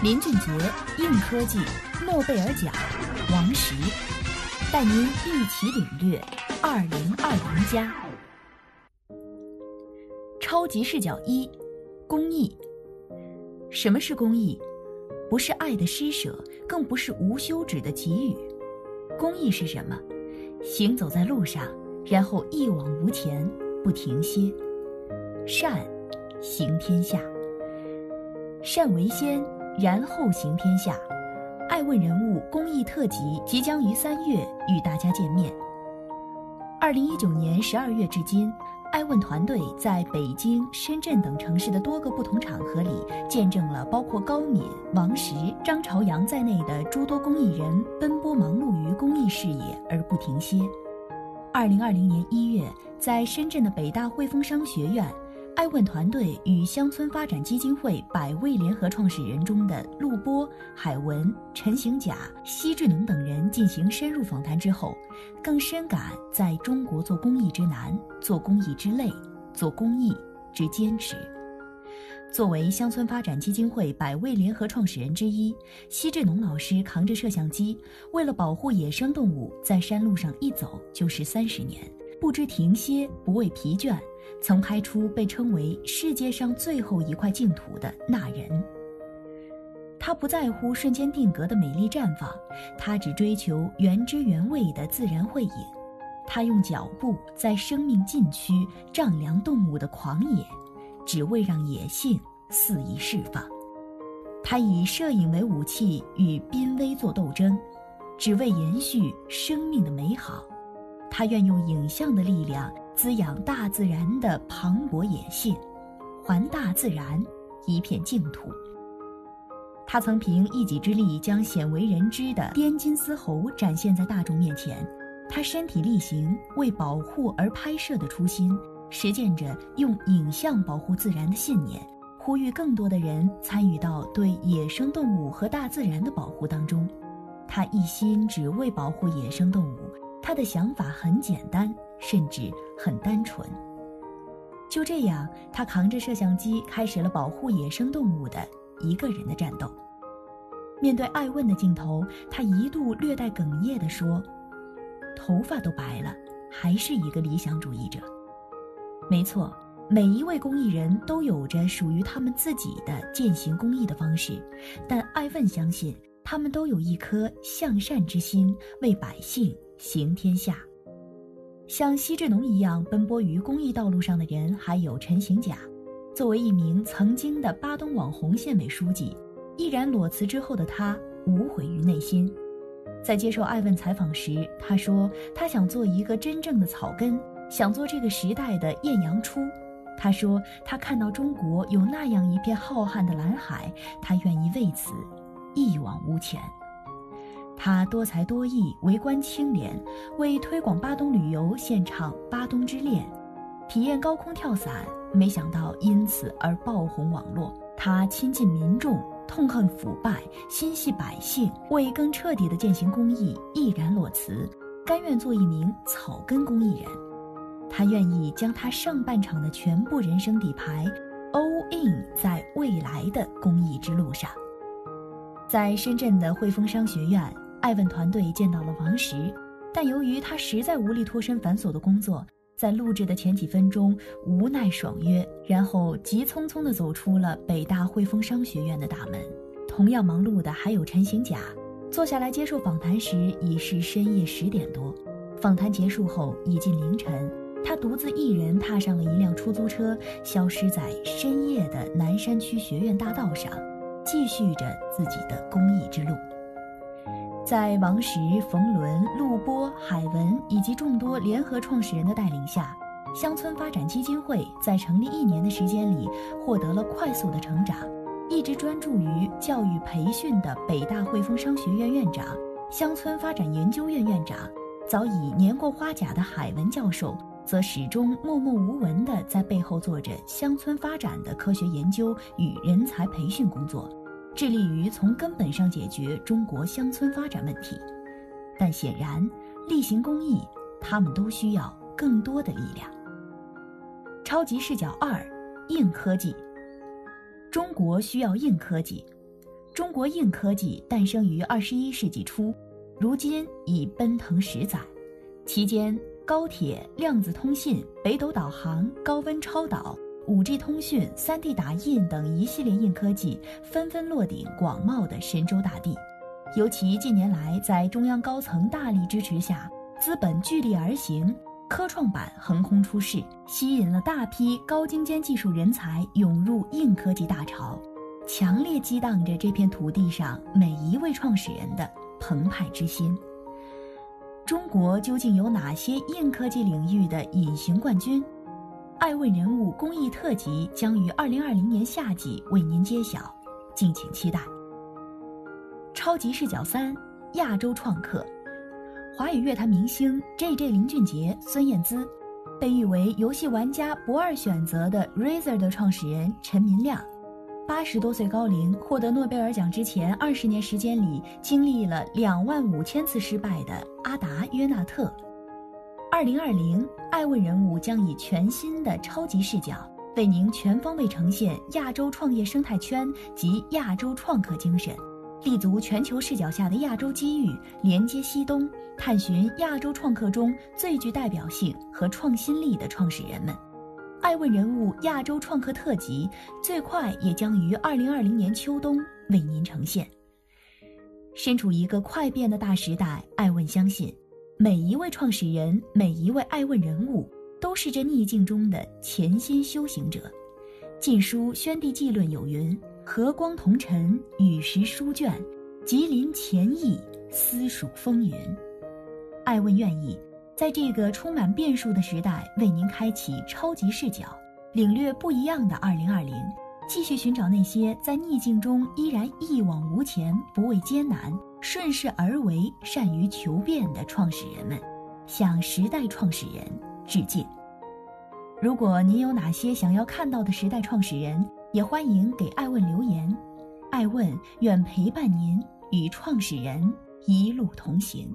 林俊杰、硬科技、诺贝尔奖、王石，带您一起领略二零二零加。超级视角一：公益。什么是公益？不是爱的施舍，更不是无休止的给予。公益是什么？行走在路上，然后一往无前，不停歇。善，行天下。善为先，然后行天下。爱问人物公益特辑即将于三月与大家见面。二零一九年十二月至今。爱问团队在北京、深圳等城市的多个不同场合里，见证了包括高敏、王石、张朝阳在内的诸多公益人奔波忙碌于公益事业而不停歇。二零二零年一月，在深圳的北大汇丰商学院，爱问团队与乡村发展基金会百位联合创始人中的陆波、海文、陈行甲、奚志农等人进行深入访谈之后，更深感在中国做公益之难，做公益之累，做公益之坚持。作为乡村发展基金会百位联合创始人之一，奚志农老师扛着摄像机，为了保护野生动物，在山路上一走就是三十年，不知停歇，不畏疲倦，曾拍出被称为世界上最后一块净土的那人。他不在乎瞬间定格的美丽绽放，他只追求原汁原味的自然会影。他用脚步在生命禁区丈量动物的狂野，只为让野性肆意释放。他以摄影为武器与濒危做斗争，只为延续生命的美好。他愿用影像的力量滋养大自然的磅礴野性，还大自然一片净土。他曾凭一己之力将鲜为人知的滇金丝猴展现在大众面前。他身体力行，为保护而拍摄的初心，实践着用影像保护自然的信念，呼吁更多的人参与到对野生动物和大自然的保护当中。他一心只为保护野生动物，他的想法很简单，甚至很单纯。就这样，他扛着摄像机开始了保护野生动物的一个人的战斗。面对爱问的镜头，他一度略带哽咽地说。头发都白了，还是一个理想主义者。没错，每一位公益人都有着属于他们自己的践行公益的方式，但爱问相信，他们都有一颗向善之心，为百姓行天下。像奚志农一样奔波于公益道路上的人，还有陈行甲。作为一名曾经的巴东网红县委书记，毅然裸辞之后的他，无悔于内心。在接受爱问采访时，他说：“他想做一个真正的草根，想做这个时代的艳阳初。”他说：“他看到中国有那样一片浩瀚的蓝海，他愿意为此一往无前。”他多才多艺，为官清廉，为推广巴东旅游献唱《巴东之恋》，体验高空跳伞，没想到因此而爆红网络。他亲近民众。痛恨腐败，心系百姓，为更彻底的践行公益，毅然裸辞，甘愿做一名草根公益人。他愿意将他上半场的全部人生底牌 all in 在未来的公益之路上。在深圳的汇丰商学院，爱问团队见到了王石，但由于他实在无力脱身繁琐的工作。在录制的前几分钟，无奈爽约，然后急匆匆地走出了北大汇丰商学院的大门。同样忙碌的还有陈行甲，坐下来接受访谈时已是深夜十点多。访谈结束后已近凌晨，他独自一人踏上了一辆出租车，消失在深夜的南山区学院大道上，继续着自己的公益之路。在王石、冯仑、陆波、海文以及众多联合创始人的带领下，乡村发展基金会在成立一年的时间里获得了快速的成长。一直专注于教育培训的北大汇丰商学院院长、乡村发展研究院院长，早已年过花甲的海文教授，则始终默默无闻地在背后做着乡村发展的科学研究与人才培训工作，致力于从根本上解决中国乡村发展问题。但显然，例行公益，他们都需要更多的力量。超级视角二：硬科技。中国需要硬科技。中国硬科技诞生于二十一世纪初，如今已奔腾十载。期间，高铁、量子通信、北斗导航、高温超导、五 G 通讯、三 D 打印等一系列硬科技纷纷落顶广袤的神州大地。尤其近年来，在中央高层大力支持下，资本聚力而行。科创板横空出世，吸引了大批高精尖技术人才涌入硬科技大潮，强烈激荡着这片土地上每一位创始人的澎湃之心。中国究竟有哪些硬科技领域的隐形冠军？爱问人物公益特辑将于二零二零年夏季为您揭晓，敬请期待。超级视角三：亚洲创客。华语乐坛明星 J.J. 林俊杰、孙燕姿，被誉为游戏玩家不二选择的 Razer 的创始人陈明亮，八十多岁高龄获得诺贝尔奖之前二十年时间里经历了两万五千次失败的阿达约纳特。二零二零，爱问人物将以全新的超级视角，为您全方位呈现亚洲创业生态圈及亚洲创客精神。立足全球视角下的亚洲机遇，连接西东，探寻亚洲创客中最具代表性和创新力的创始人们。爱问人物亚洲创客特辑最快也将于二零二零年秋冬为您呈现。身处一个快变的大时代，爱问相信，每一位创始人，每一位爱问人物，都是这逆境中的潜心修行者。《晋书·宣帝纪论》有云。和光同尘，与时书卷，吉林前意，私属风云。爱问愿意在这个充满变数的时代，为您开启超级视角，领略不一样的二零二零。继续寻找那些在逆境中依然一往无前、不畏艰难、顺势而为、善于求变的创始人们，向时代创始人致敬。如果您有哪些想要看到的时代创始人？也欢迎给爱问留言，爱问愿陪伴您与创始人一路同行。